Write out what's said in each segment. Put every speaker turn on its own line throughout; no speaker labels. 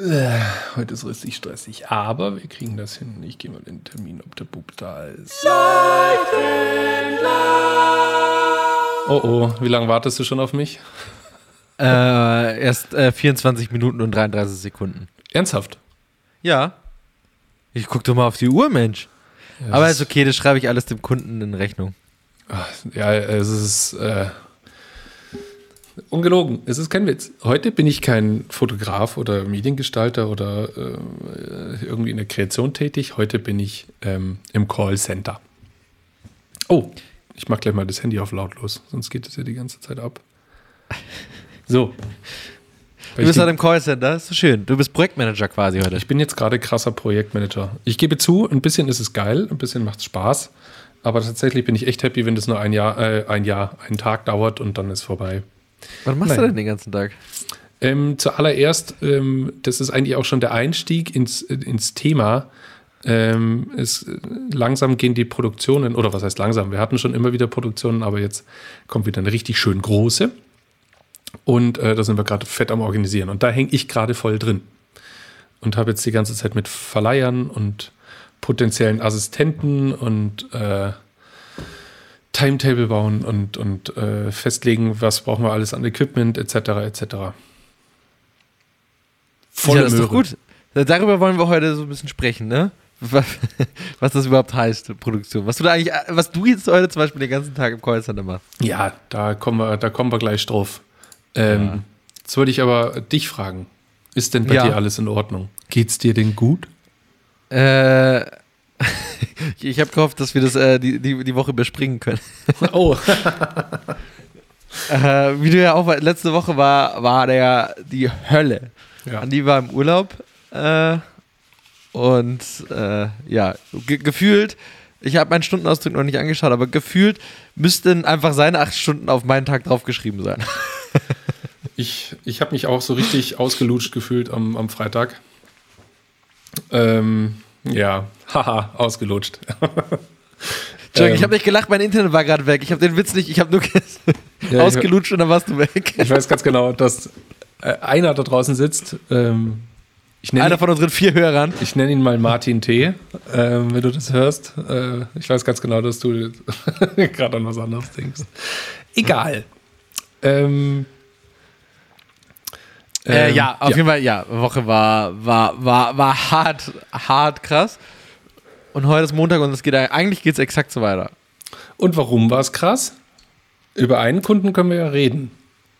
Äh, heute ist richtig stressig, aber wir kriegen das hin. Ich gehe mal den Termin, ob der Bub da ist. Oh oh, wie lange wartest du schon auf mich?
Äh, erst äh, 24 Minuten und 33 Sekunden.
Ernsthaft?
Ja. Ich guck doch mal auf die Uhr, Mensch.
Ja,
Aber ist okay, das schreibe ich alles dem Kunden in Rechnung.
Ja, es ist äh, ungelogen. Es ist kein Witz. Heute bin ich kein Fotograf oder Mediengestalter oder äh, irgendwie in der Kreation tätig. Heute bin ich ähm, im Callcenter. Oh, ich mache gleich mal das Handy auf lautlos, sonst geht es ja die ganze Zeit ab. So.
Du bist halt im Callcenter, ist so schön. Du bist Projektmanager quasi heute.
Ich bin jetzt gerade krasser Projektmanager. Ich gebe zu, ein bisschen ist es geil, ein bisschen macht es Spaß. Aber tatsächlich bin ich echt happy, wenn das nur ein Jahr, äh, ein Jahr, einen Tag dauert und dann ist vorbei.
Was machst du
Nein.
denn den ganzen Tag?
Ähm, zuallererst, ähm, das ist eigentlich auch schon der Einstieg ins, ins Thema. Ähm, es, langsam gehen die Produktionen, oder was heißt langsam? Wir hatten schon immer wieder Produktionen, aber jetzt kommt wieder eine richtig schön große. Und äh, da sind wir gerade fett am Organisieren. Und da hänge ich gerade voll drin. Und habe jetzt die ganze Zeit mit Verleihern und potenziellen Assistenten und äh, Timetable bauen und, und äh, festlegen, was brauchen wir alles an Equipment etc. etc.
ja, das ist doch gut. Darüber wollen wir heute so ein bisschen sprechen, ne? Was, das überhaupt heißt, Produktion. Was du da eigentlich, was du jetzt heute zum Beispiel den ganzen Tag im Callcenter machst.
Ja, da kommen wir, da kommen wir gleich drauf. Ähm,
Ja.
Jetzt wollte ich aber dich fragen. Ist denn bei
Ja.
dir alles in Ordnung? Geht's dir denn gut?
Äh, ich habe gehofft, dass wir das äh, die, die, die Woche überspringen können.
Oh,
Äh, wie du ja auch letzte Woche war, war der die Hölle.
ja.
Andi war im Urlaub äh, und äh, ja, ge gefühlt, ich habe meinen Stundenausdruck noch nicht angeschaut, aber gefühlt müssten einfach seine acht Stunden auf meinen Tag draufgeschrieben sein.
Ich, ich habe mich auch so richtig ausgelutscht gefühlt am, am Freitag. Ähm, ja, haha, ausgelutscht.
Ich
Ähm.
habe nicht gelacht, mein Internet war gerade weg. Ich habe den Witz nicht, ich habe nur
Ja,
ausgelutscht und dann warst du weg.
Ich weiß ganz genau, dass äh, einer da draußen sitzt. Ähm, ich
Einer von unseren vier Hörern.
Ich nenne ihn mal Martin T., ähm, wenn du das hörst. Äh, ich weiß ganz genau, dass du gerade an was anderes denkst. Egal. Ähm,
Äh,
ähm,
ja, auf jeden Fall, ja, Woche war, war, war, war hart, hart krass. Und heute ist Montag und es geht eigentlich geht es exakt so weiter.
Und warum war es krass? Über einen Kunden können wir ja reden.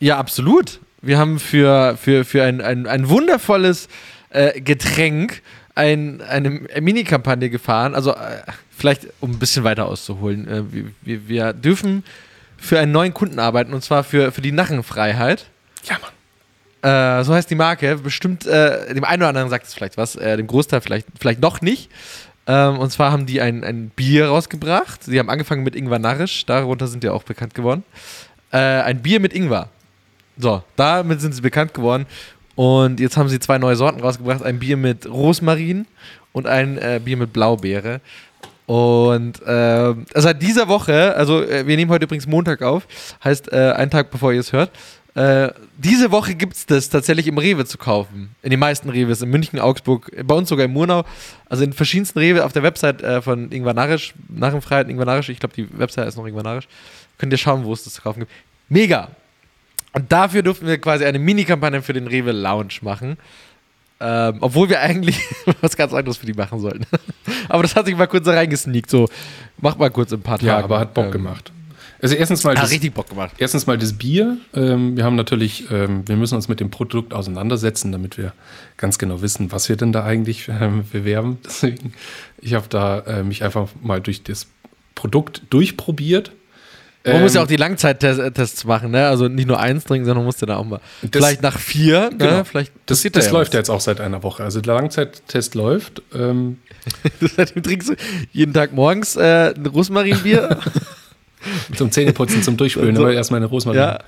Ja, absolut. Wir haben für, für, für ein, ein, ein wundervolles äh, Getränk ein, eine Mini-Kampagne gefahren. Also äh, vielleicht, um ein bisschen weiter auszuholen. Äh, wir, wir, wir dürfen für einen neuen Kunden arbeiten und zwar für, für die Narrenfreiheit.
Ja, Mann.
Äh, so heißt die Marke. Bestimmt, äh, dem einen oder anderen sagt es vielleicht was, äh, dem Großteil vielleicht, vielleicht noch nicht. Ähm, und zwar haben die ein, ein Bier rausgebracht. Sie haben angefangen mit Ingwer Narrisch, darunter sind die auch bekannt geworden. Äh, ein Bier mit Ingwer. So, damit sind sie bekannt geworden. Und jetzt haben sie zwei neue Sorten rausgebracht: ein Bier mit Rosmarin und ein äh, Bier mit Blaubeere. Und äh, seit dieser Woche, also äh, wir nehmen heute übrigens Montag auf, heißt äh, einen Tag bevor ihr es hört, äh, diese Woche gibt es das tatsächlich im Rewe zu kaufen. In den meisten Rewes, in München, Augsburg, bei uns sogar in Murnau. Also in verschiedensten Rewe auf der Website äh, von Ingwer Narisch, Narrenfreiheit Ingwer Narisch, ich glaube die Website ist noch Ingwer Narisch. Könnt ihr schauen, wo es das zu kaufen gibt. Mega! Und dafür durften wir quasi eine Mini-Kampagne für den Rewe Lounge machen. Ähm, obwohl wir eigentlich was ganz anderes für die machen sollten. aber das hat sich mal kurz da reingesneakt. So, mach mal kurz in ein paar Tagen.
Ja, aber hat Bock
Ähm,
gemacht. Also erstens mal,
Hat
das,
richtig Bock gemacht.
erstens mal das Bier. Ähm, wir haben natürlich, ähm, wir müssen uns mit dem Produkt auseinandersetzen, damit wir ganz genau wissen, was wir denn da eigentlich ähm, bewerben. Deswegen, ich habe da äh, mich einfach mal durch das Produkt durchprobiert.
Man muss ja
Ähm,
auch die Langzeittests machen, ne? Also nicht nur eins trinken, sondern man muss ja da auch mal.
Das-
vielleicht nach vier,
Genau.
ne? Vielleicht
Das,
passiert
das
da
läuft ja jetzt auch seit einer Woche. Also der Langzeittest läuft. Ähm,
Seitdem trinkst du jeden Tag morgens äh, ein Rosmarinbier.
zum Zähneputzen, zum Durchspülen,
So-
aber erstmal eine Rosmarin.
ja.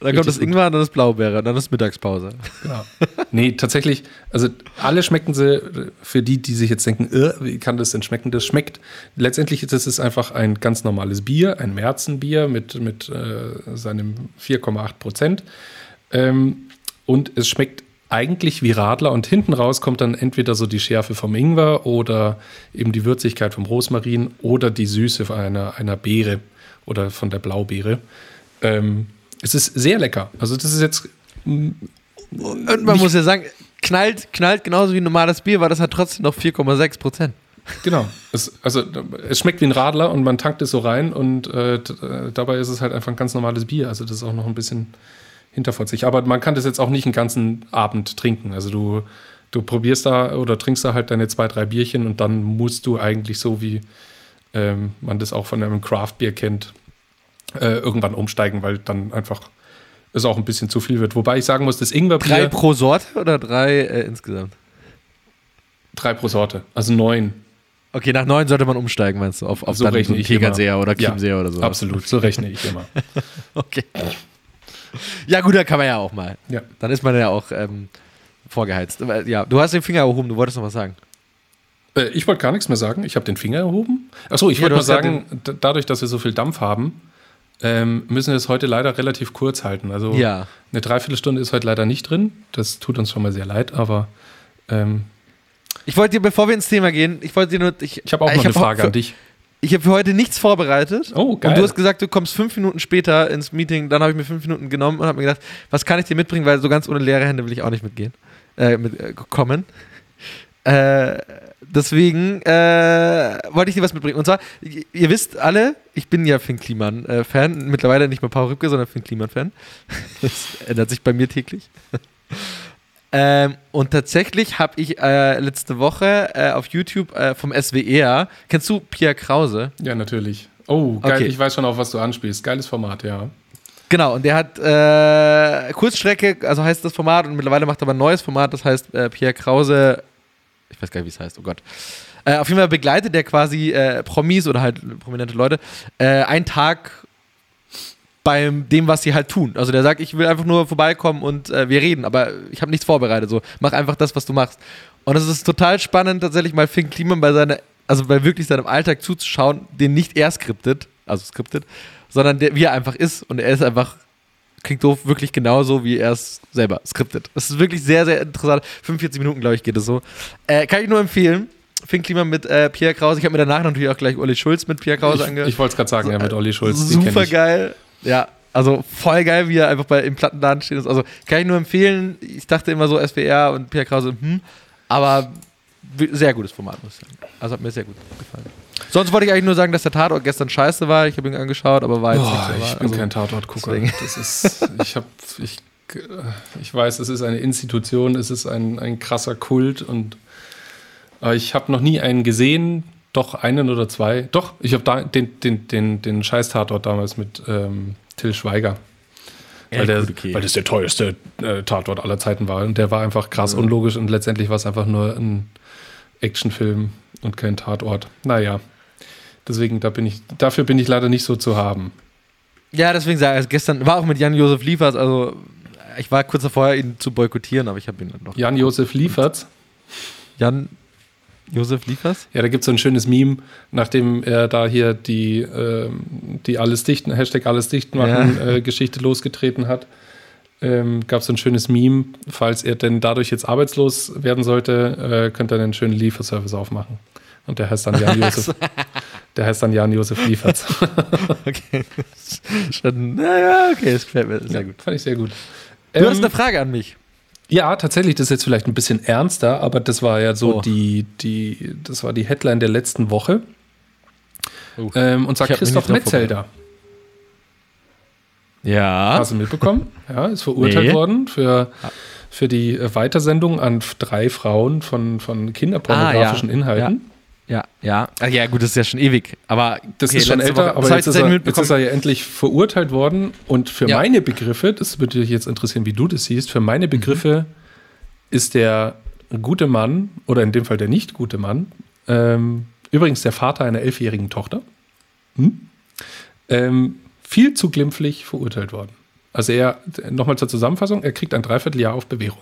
Dann kommt das. Ingwer, dann das Blaubeere, dann ist Mittagspause.
Genau. Nee, tatsächlich, also alle schmecken sie, für die, die sich jetzt denken, äh, wie kann das denn schmecken? Das schmeckt, letztendlich ist es einfach ein ganz normales Bier, ein Märzenbier mit, mit äh, seinem 4,8 Prozent. Ähm, und es schmeckt eigentlich wie Radler und hinten raus kommt dann entweder so die Schärfe vom Ingwer oder eben die Würzigkeit vom Rosmarin oder die Süße einer, einer Beere oder von der Blaubeere. Ähm, es ist sehr lecker. Also das ist jetzt.
Und man muss ja sagen, knallt, knallt genauso wie ein normales Bier, weil das hat trotzdem noch 4,6 Prozent.
Genau. Es, also es schmeckt wie ein Radler und man tankt es so rein und äh, dabei ist es halt einfach ein ganz normales Bier. Also das ist auch noch ein bisschen hinterfotzig. Aber man kann das jetzt auch nicht einen ganzen Abend trinken. Also du, du probierst da oder trinkst da halt deine zwei, drei Bierchen und dann musst du eigentlich so wie ähm, man das auch von einem Craft-Bier kennt, äh, irgendwann umsteigen, weil dann einfach es auch ein bisschen zu viel wird. Wobei ich sagen muss, das Ingwerbier.
Drei pro Sorte oder drei äh, insgesamt?
Drei pro Sorte, also neun.
Okay, nach neun sollte man umsteigen, meinst du? Auf, auf
so
dann
rechne ich
Tegernseher
immer.
oder Chiemseer
ja,
oder so.
Absolut, so rechne ich immer.
okay. Ja, gut, da kann man ja auch mal.
Ja.
Dann ist man ja auch ähm, vorgeheizt. Ja, du hast den Finger erhoben, du wolltest noch was sagen.
Äh, ich wollte gar nichts mehr sagen. Ich habe den Finger erhoben. Achso, ich
Ja,
wollte nur
ja
sagen, d- dadurch, dass wir so viel Dampf haben, ähm, müssen wir es heute leider relativ kurz halten. Also
Ja.
eine Dreiviertelstunde ist heute leider nicht drin. Das tut uns schon mal sehr leid, aber ähm,
Ich wollte dir, bevor wir ins Thema gehen, ich wollte dir nur. Ich,
ich habe auch noch eine Frage
für,
an dich.
Ich habe für heute nichts vorbereitet.
Oh, geil.
Und du hast gesagt, du kommst fünf Minuten später ins Meeting. Dann habe ich mir fünf Minuten genommen und habe mir gedacht, was kann ich dir mitbringen, weil so ganz ohne leere Hände will ich auch nicht mitgehen. Äh, mit, äh, kommen. Äh, deswegen äh, wollte ich dir was mitbringen. Und zwar, ihr, wisst alle, ich bin ja Finn Kliman-Fan. Mittlerweile nicht mehr Paul Rübke, sondern Finn Kliman-Fan. Das ändert sich bei mir täglich. Ähm, und tatsächlich habe ich äh, letzte Woche äh, auf YouTube äh, vom SWR, kennst du Pierre Krause?
Ja, natürlich. Oh, geil.
Okay.
Ich weiß schon, auf was du anspielst. Geiles Format, ja.
Genau, und der hat äh, Kurzstrecke, also heißt das Format, und mittlerweile macht er aber ein neues Format, das heißt äh, Pierre Krause, ich weiß gar nicht, wie es heißt, oh Gott. Äh, auf jeden Fall begleitet der quasi äh, Promis oder halt prominente Leute äh, einen Tag beim dem, was sie halt tun. Also der sagt, ich will einfach nur vorbeikommen und äh, wir reden, aber ich habe nichts vorbereitet. So, mach einfach das, was du machst. Und es ist total spannend, tatsächlich mal Finn Kliman bei seiner, also bei wirklich seinem Alltag zuzuschauen, den nicht er skriptet, also skriptet, sondern der, wie er einfach ist. Und er ist einfach, klingt doof, wirklich genauso, wie er es selber skriptet. Das ist wirklich sehr, sehr interessant. 45 Minuten, glaube ich, geht es so. Äh, kann ich nur empfehlen. Finn Kliman mit äh, Pierre Krause. Ich habe mir danach natürlich auch gleich Uli Schulz mit Pierre Krause
Ich,
angehört.
ich wollte es gerade sagen, ja, mit Olli Schulz.
Super
ich.
geil. Ja, also voll geil, wie er einfach bei, im Plattenladen steht. Also kann ich nur empfehlen. Ich dachte immer so SWR und Pierre Krause, hm, aber sehr gutes Format, muss ich sagen. Also hat mir sehr gut gefallen. Sonst wollte ich eigentlich nur sagen, dass der Tatort gestern scheiße war. Ich habe ihn angeschaut, aber war jetzt
Boah,
nicht so.
ich
wahr.
bin
also,
kein Tatortgucker. Das ist, ich habe, ich, ich weiß, es ist eine Institution, es ist ein, ein krasser Kult und aber ich habe noch nie einen gesehen, doch einen oder zwei. Doch, ich habe da den, den, den, den Scheiß-Tatort damals mit ähm, Till Schweiger.
Ja,
weil, der,
okay.
weil das der teuerste äh, Tatort aller Zeiten war. Und der war einfach krass unlogisch und letztendlich war es einfach nur ein Actionfilm und kein Tatort. Naja. Deswegen, da bin ich, dafür bin ich leider nicht so zu haben.
Ja, deswegen sage ich, also gestern war auch mit Jan-Josef Liefers, also ich war kurz davor, ihn zu boykottieren, aber ich habe ihn dann doch.
Jan-Josef Lieferts.
Jan-Josef Liefers?
Ja, da gibt es so ein schönes Meme, nachdem er da hier die, ähm, die alles dichten, Hashtag alles dicht machen äh, Geschichte losgetreten hat. Ähm, gab es so ein schönes Meme, falls er denn dadurch jetzt arbeitslos werden sollte, äh, könnte er einen schönen Lieferservice aufmachen. Und der heißt dann Jan-Josef. der heißt dann Jan-Josef Lieferts.
Okay. Schon, naja, okay, das gefällt mir sehr gut.
Fand ich sehr gut.
Du
Ähm,
hast eine Frage an mich.
Ja, tatsächlich, das ist jetzt vielleicht ein bisschen ernster, aber das war ja so
Oh.
die, die, das war die Headline der letzten Woche.
Oh.
Ähm, und zwar Christoph Metzelder.
Ja.
Hast du mitbekommen? Ja, ist verurteilt
Nee.
worden für, für die äh, Weitersendung an drei Frauen von, von kinderpornografischen
Ah, ja.
Inhalten.
Ja, ja. Ach ja, gut, das ist ja schon ewig. Aber
Das
okay,
ist schon älter,
Woche-
aber jetzt ist, er, jetzt ist er ja endlich verurteilt worden. Und für
Ja.
meine Begriffe, das würde dich jetzt interessieren, wie du das siehst, für
Mhm.
meine Begriffe ist der gute Mann, oder in dem Fall der nicht gute Mann, ähm, übrigens der Vater einer elfjährigen Tochter, hm? ähm, viel zu glimpflich verurteilt worden. Also er, nochmal zur Zusammenfassung, er kriegt ein Dreivierteljahr auf Bewährung.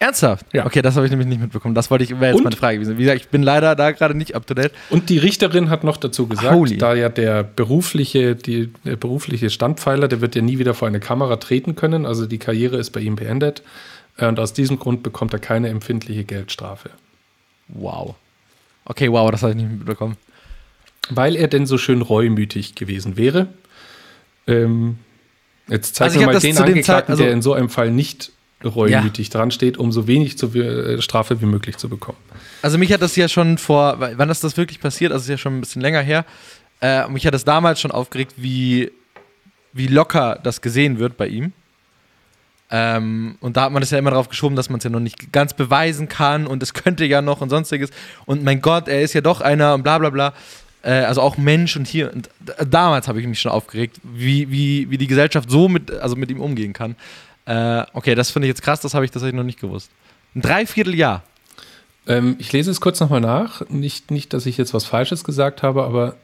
Ernsthaft?
Ja.
Okay, das habe ich nämlich nicht mitbekommen. Das wollte ich, wäre jetzt
Und?
meine Frage gewesen. Wie gesagt, ich bin leider da gerade nicht up to date.
Und die Richterin hat noch dazu gesagt,
Holy.
da ja der berufliche, die, der berufliche Standpfeiler, der wird ja nie wieder vor eine Kamera treten können, also die Karriere ist bei ihm beendet, Und aus diesem Grund bekommt er keine empfindliche Geldstrafe.
Wow. Okay, wow, das habe ich nicht mitbekommen.
Weil er denn so schön reumütig gewesen wäre. Ähm, jetzt zeig
Also
mir mal den Angeklagten,
Zeit- also-
der in so einem Fall nicht reumütig dran steht, um so wenig zu, äh, Strafe wie möglich zu bekommen.
Also mich hat das ja schon vor, wann ist das wirklich passiert? Also ist ja schon ein bisschen länger her. Äh, mich hat das damals schon aufgeregt, wie, wie locker das gesehen wird bei ihm. Ähm, und da hat man das ja immer darauf geschoben, dass man es ja noch nicht ganz beweisen kann und es könnte ja noch und sonstiges. Und mein Gott, er ist ja doch einer und bla bla bla. Äh, also auch Mensch und hier. Und damals habe ich mich schon aufgeregt, wie, wie, wie die Gesellschaft so mit, also mit ihm umgehen kann. Äh, okay, das finde ich jetzt krass, das habe ich tatsächlich noch nicht gewusst. Ein Dreivierteljahr.
Ähm, ich lese es kurz nochmal nach. Nicht, nicht, dass ich jetzt was Falsches gesagt habe, aber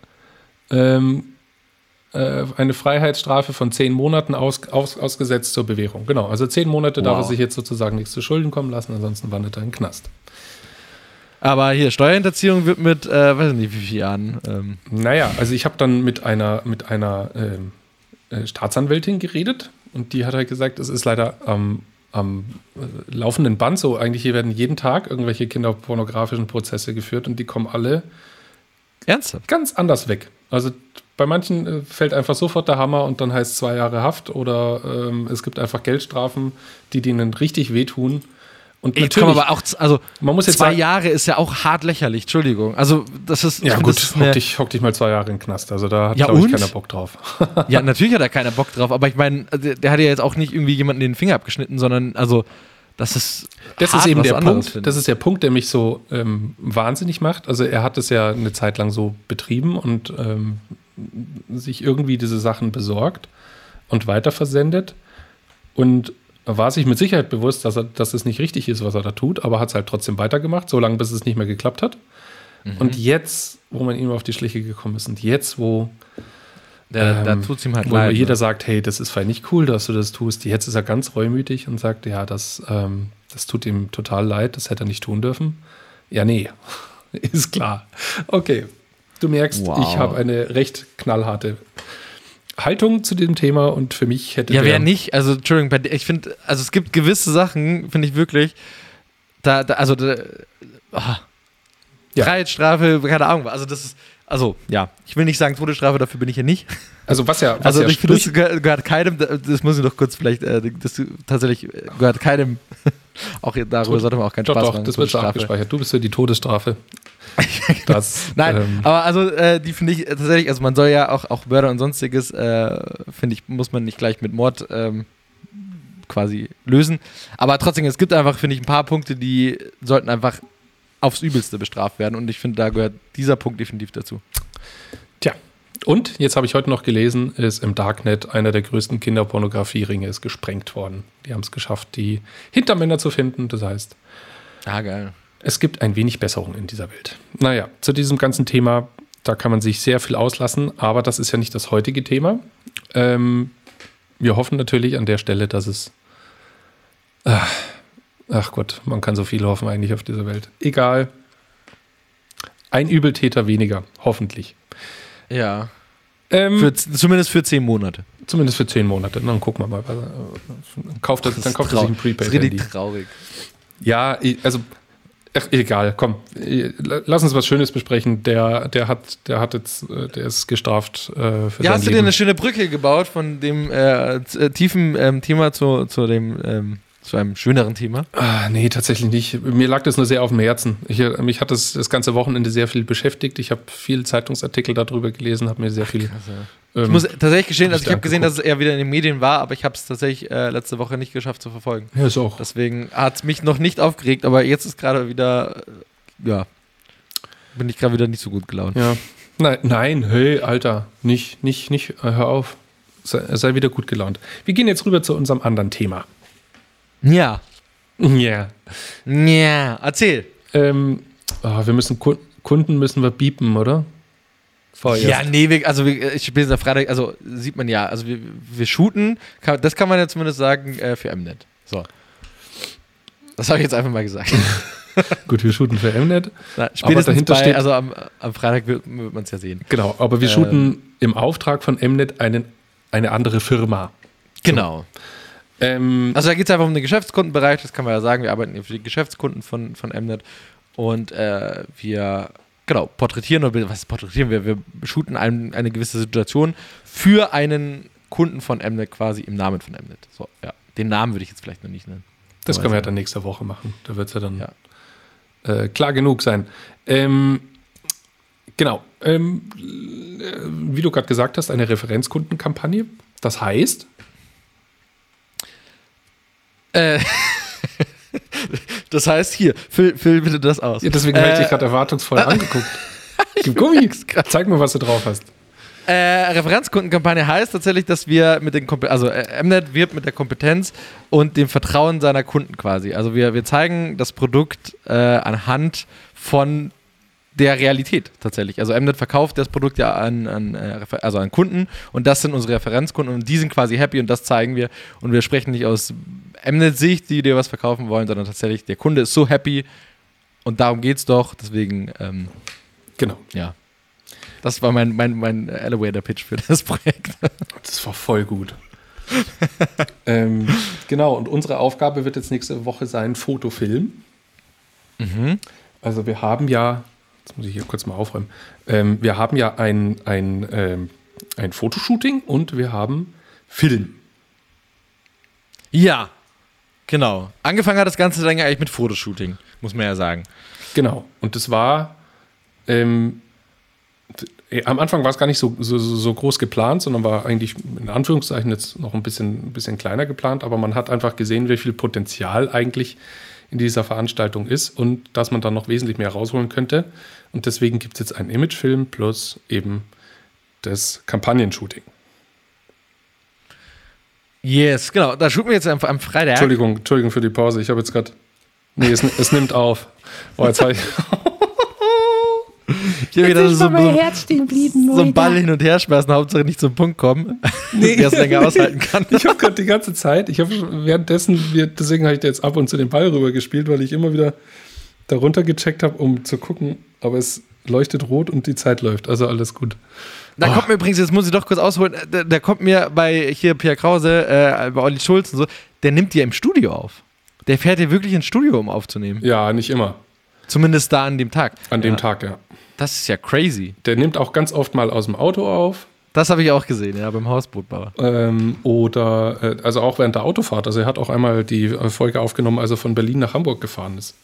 ähm, äh, eine Freiheitsstrafe von zehn Monaten aus, aus, ausgesetzt zur Bewährung. Genau, also zehn Monate darf er
Wow.
sich jetzt sozusagen nichts zu Schulden kommen lassen, ansonsten wandert er in den Knast.
Aber hier, Steuerhinterziehung wird mit, äh, weiß nicht wie vielen Jahren. Ähm,
Naja, also ich habe dann mit einer, mit einer ähm, äh, Staatsanwältin geredet und die hat halt gesagt, es ist leider am, am äh, laufenden Band so. Eigentlich hier werden jeden Tag irgendwelche kinderpornografischen Prozesse geführt und die kommen alle
ernsthaft?
ganz anders weg. Also bei manchen äh, fällt einfach sofort der Hammer und dann heißt es zwei Jahre Haft oder ähm, es gibt einfach Geldstrafen, die denen richtig wehtun. Und
Ich komm, aber auch, also
man muss jetzt
zwei
sagen,
Jahre ist ja auch hart lächerlich, Entschuldigung. Also das ist,
ja gut,
ist
hock dich, hock dich mal zwei Jahre in den Knast. Also da hat,
Ja,
glaube ich, keiner Bock drauf.
ja, natürlich hat er keiner Bock drauf, aber ich meine, der, der hat ja jetzt auch nicht irgendwie jemanden den Finger abgeschnitten, sondern also das ist
Das
hart
ist eben der Punkt. Das ist der Punkt, der mich so ähm, wahnsinnig macht. Also er hat es ja eine Zeit lang so betrieben und ähm, sich irgendwie diese Sachen besorgt und weiterversendet und war sich mit Sicherheit bewusst, dass, er, dass es nicht richtig ist, was er da tut, aber hat es halt trotzdem weitergemacht, solange bis es nicht mehr geklappt hat.
Mhm.
Und jetzt, wo man ihm auf die Schliche gekommen ist und jetzt, wo,
da, da
ähm,
tut es ihm halt
wo
leid.
jeder
ne?
sagt, hey, das ist vielleicht nicht cool, dass du das tust, jetzt ist er ganz reumütig und sagt, ja, das, ähm, das tut ihm total leid, das hätte er nicht tun dürfen. Ja, nee, ist klar. Okay, du merkst,
Wow.
ich habe eine recht knallharte Haltung zu dem Thema und für mich hätte
Ja, wer nicht? Also, Entschuldigung, ich finde, also es gibt gewisse Sachen, finde ich wirklich, da, da also, da, ah,
Ja.
Freiheitsstrafe, keine Ahnung, also das ist, also, ja, ich will nicht sagen Todesstrafe, dafür bin ich hier nicht.
also was ja, was
Also,
ja
ich finde, das gehört, keinem, das muss ich noch kurz vielleicht, äh, das tatsächlich gehört keinem, auch darüber
Tod-
sollte man auch keinen
doch,
Spaß
doch,
machen.
das wird abgespeichert. Du bist für die Todesstrafe. Das,
Nein,
ähm,
aber also äh, die finde ich tatsächlich, also man soll ja auch, auch Mörder und sonstiges, äh, finde ich, muss man nicht gleich mit Mord ähm, quasi lösen. Aber trotzdem, es gibt einfach, finde ich, ein paar Punkte, die sollten einfach aufs Übelste bestraft werden. Und ich finde, da gehört dieser Punkt definitiv dazu.
Tja, und jetzt habe ich heute noch gelesen, ist im Darknet einer der größten Kinderpornografieringe ist gesprengt worden. Die haben es geschafft, die Hintermänner zu finden. Das heißt,
Ah, geil.
Es gibt ein wenig Besserung in dieser Welt. Naja, zu diesem ganzen Thema, da kann man sich sehr viel auslassen, aber das ist ja nicht das heutige Thema. Ähm, wir hoffen natürlich an der Stelle, dass es. Ach, ach Gott, man kann so viel hoffen eigentlich auf dieser Welt. Egal. Ein Übeltäter weniger, hoffentlich.
Ja.
Ähm,
Für, zumindest für zehn Monate.
Zumindest für zehn Monate. Dann gucken wir mal. Dann kauft er, dann kauft er sich ein
Das ist richtig traurig.
Ja, also ach, egal, komm. I- Lass uns was Schönes besprechen. Der, der hat, der hat jetzt, äh, der ist gestraft äh, für
Ja, hast du dir
Leben.
eine schöne Brücke gebaut von dem äh, äh, tiefen ähm, Thema zu, zu dem ähm, zu einem schöneren Thema?
Ah, nee, tatsächlich nicht. Mir lag das nur sehr auf dem Herzen. Ich, äh, mich hat das das ganze Wochenende sehr viel beschäftigt. Ich habe viel Zeitungsartikel darüber gelesen, habe mir sehr viel.
Ich
ähm,
muss tatsächlich gestehen, also ich
Hab ich
habe gesehen, dass er wieder in den Medien war, aber ich habe es tatsächlich äh, letzte Woche nicht geschafft zu verfolgen.
ja, ist auch.
Deswegen hat es mich noch nicht aufgeregt, aber jetzt ist gerade wieder, äh, ja, bin ich gerade wieder nicht so gut gelaunt.
Ja. Nein, nein, hey, Alter, nicht, nicht, nicht, äh, hör auf. Sei, sei wieder gut gelaunt. Wir gehen jetzt rüber zu unserem anderen Thema.
Ja.
Ja.
Ja. Erzähl.
Ähm, ah, wir müssen Ku- Kunden müssen wir biepen, oder? Vorerst.
Ja, nee, wir, also wir, ich bin am Freitag, also sieht man ja, also wir, wir shooten, kann, das kann man ja zumindest sagen, äh, für Mnet. So. Das habe ich jetzt einfach mal gesagt.
Gut, wir shooten für Mnet.
Na, spätestens
dahinter
bei,
steht-
also am, am Freitag wird, wird man es ja sehen.
Genau, aber wir
Ähm.
shooten im Auftrag von Mnet einen, eine andere Firma.
Genau.
Ähm,
Also da geht es einfach um den Geschäftskundenbereich, das kann man ja sagen. Wir arbeiten hier für die Geschäftskunden von, von Mnet und äh, wir genau porträtieren oder was porträtieren wir? Wir shooten ein, eine gewisse Situation für einen Kunden von Mnet quasi im Namen von Mnet. So, ja. Den Namen würde ich jetzt vielleicht noch nicht nennen.
das können wir ja dann nächste Woche machen. Da wird es ja dann
Ja.
äh, klar genug sein. Ähm, genau. Ähm, äh, wie du gerade gesagt hast, eine Referenzkundenkampagne. Das heißt,
Äh, das heißt hier, füll, füll bitte das aus.
ja, deswegen habe ich
Äh,
dich gerade erwartungsvoll angeguckt. Gib Gummi. Zeig mir, was du drauf hast.
Äh, Referenzkundenkampagne heißt tatsächlich, dass wir mit den Kompe also äh, Mnet wirbt mit der Kompetenz und dem Vertrauen seiner Kunden quasi. Also wir, wir zeigen das Produkt äh, anhand von der Realität tatsächlich. Also Mnet verkauft das Produkt ja an, an, äh, also an Kunden und das sind unsere Referenzkunden und die sind quasi happy und das zeigen wir und wir sprechen nicht aus Mnet-Sicht, die dir was verkaufen wollen, sondern tatsächlich der Kunde ist so happy und darum geht's doch. Deswegen, ähm,
Genau.
ja. Das war mein, mein, mein Elevator-Pitch für das Projekt.
Das war voll gut. ähm, genau, und unsere Aufgabe wird jetzt nächste Woche sein, Fotofilm.
Mhm.
Also wir haben ja, jetzt muss ich hier kurz mal aufräumen, ähm, wir haben ja ein, ein, ähm, ein Fotoshooting und wir haben Film.
Ja, genau. Angefangen hat das Ganze dann ja eigentlich mit Fotoshooting, muss man ja sagen.
Genau. Und das war, ähm, äh, am Anfang war es gar nicht so, so, so groß geplant, sondern war eigentlich in Anführungszeichen jetzt noch ein bisschen, ein bisschen kleiner geplant, aber man hat einfach gesehen, wie viel Potenzial eigentlich in dieser Veranstaltung ist und dass man da noch wesentlich mehr rausholen könnte. Und deswegen gibt es jetzt einen Imagefilm plus eben das Kampagnenshooting.
Yes, genau. Da shooten wir jetzt am, Freitag.
Entschuldigung, Entschuldigung für die Pause. Ich habe jetzt gerade. Nee, es, es nimmt auf. Oh, jetzt habe ich.
Ich habe wieder so, so,
Herz stehen geblieben,
so einen Ball hin und her schmeißen, Hauptsache nicht zum Punkt kommen, nee. wer es länger aushalten kann.
Ich habe gerade die ganze Zeit, ich habe währenddessen, wir, deswegen habe ich da jetzt ab und zu den Ball rüber gespielt, weil ich immer wieder darunter gecheckt habe, um zu gucken, aber es leuchtet rot und die Zeit läuft. Also alles gut.
Da
Oh.
kommt mir übrigens, jetzt muss ich doch kurz ausholen, da, da kommt mir bei hier Pierre Krause, äh, bei Olli Schulz und so, der nimmt die ja im Studio auf. Der fährt ja wirklich ins Studio, um aufzunehmen.
Ja, nicht immer.
Zumindest da an dem Tag.
An dem
ja.
Tag, ja.
Das ist ja crazy.
Der nimmt auch ganz oft mal aus dem Auto auf.
Das habe ich auch gesehen, ja, beim Hausbootbauer.
Ähm, oder, äh, also auch während der Autofahrt. Also er hat auch einmal die Folge aufgenommen, als er von Berlin nach Hamburg gefahren ist.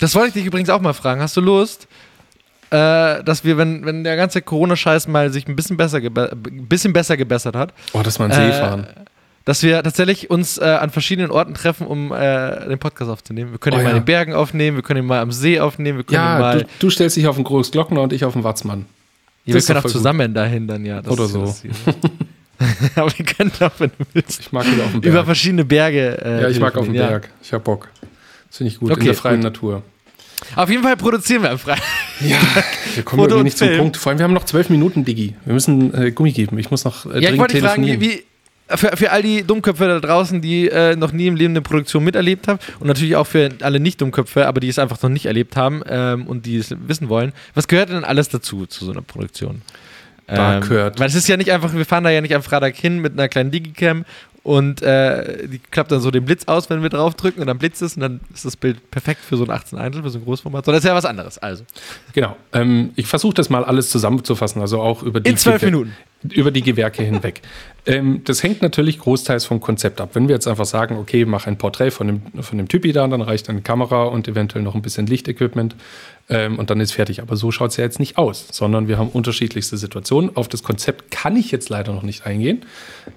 Das wollte ich dich übrigens auch mal fragen. Hast du Lust, äh, dass wir, wenn, wenn der ganze Corona-Scheiß mal sich ein bisschen besser, bisschen besser gebessert hat,
Oh, das mal an See
Äh,
fahren.
Dass wir tatsächlich uns äh, an verschiedenen Orten treffen, um äh, den Podcast aufzunehmen. Wir können
Oh
ihn mal
ja.
in den Bergen aufnehmen, wir können ihn mal am See aufnehmen, wir können ihn
Ja,
mal.
du, du stellst dich auf den Großglockner und ich auf den Watzmann.
Ja, wir können auch
voll gut.
zusammen dahin dann, ja. Das
Oder
ja
so.
Aber wir können auch, wenn du willst,
Ich mag wieder auf den Berg.
über verschiedene Berge. Äh,
ja, ich mag auf den
telefonieren,
Berg. Ich hab Bock. Das finde ich gut.
Okay,
in der freien
gut.
Natur.
Ja. Auf jeden Fall produzieren wir am Freitag.
Ja, wir kommen irgendwie nicht zum
Film.
Punkt. Vor allem, wir haben noch zwölf Minuten, Digi. Wir müssen äh, Gummi geben. Ich muss noch äh,
Ja, ich
dringend
wollte dich fragen, wie,
telefonieren.
wie für, für all die Dummköpfe da draußen, die äh, noch nie im Leben eine Produktion miterlebt haben und natürlich auch für alle Nicht-Dummköpfe, aber die es einfach noch nicht erlebt haben ähm, und die es wissen wollen, was gehört denn alles dazu, zu so einer Produktion?
Da gehört-
Weil es ist ja nicht einfach, wir fahren da ja nicht am Freitag hin mit einer kleinen Digicam und äh, die klappt dann so den Blitz aus, wenn wir draufdrücken und dann blitzt es und dann ist das Bild perfekt für so ein 18 Einzel, für so ein Großformat. Sondern das ist ja was anderes. Also,
Genau. Ähm, ich versuche das mal alles zusammenzufassen, also auch über die
in zwölf
Gewer-
Minuten.
über die Gewerke hinweg. Ähm, das hängt natürlich großteils vom Konzept ab. Wenn wir jetzt einfach sagen, okay, mach ein Porträt von dem, von dem Typi da, dann reicht eine Kamera und eventuell noch ein bisschen Lichtequipment ähm, und dann ist fertig. Aber so schaut es ja jetzt nicht aus, sondern wir haben unterschiedlichste Situationen. Auf das Konzept kann ich jetzt leider noch nicht eingehen,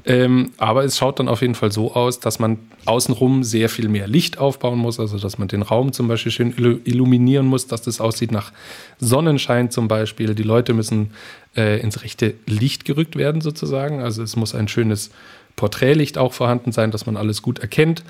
ähm, aber es schaut dann auf jeden Fall so aus, dass man außenrum sehr viel mehr Licht aufbauen muss, also dass man den Raum zum Beispiel schön illu- illuminieren muss, dass das aussieht nach Sonnenschein zum Beispiel. Die Leute müssen äh, ins rechte Licht gerückt werden sozusagen. Also es muss ein schönes Porträtlicht auch vorhanden sein, dass man alles gut erkennt.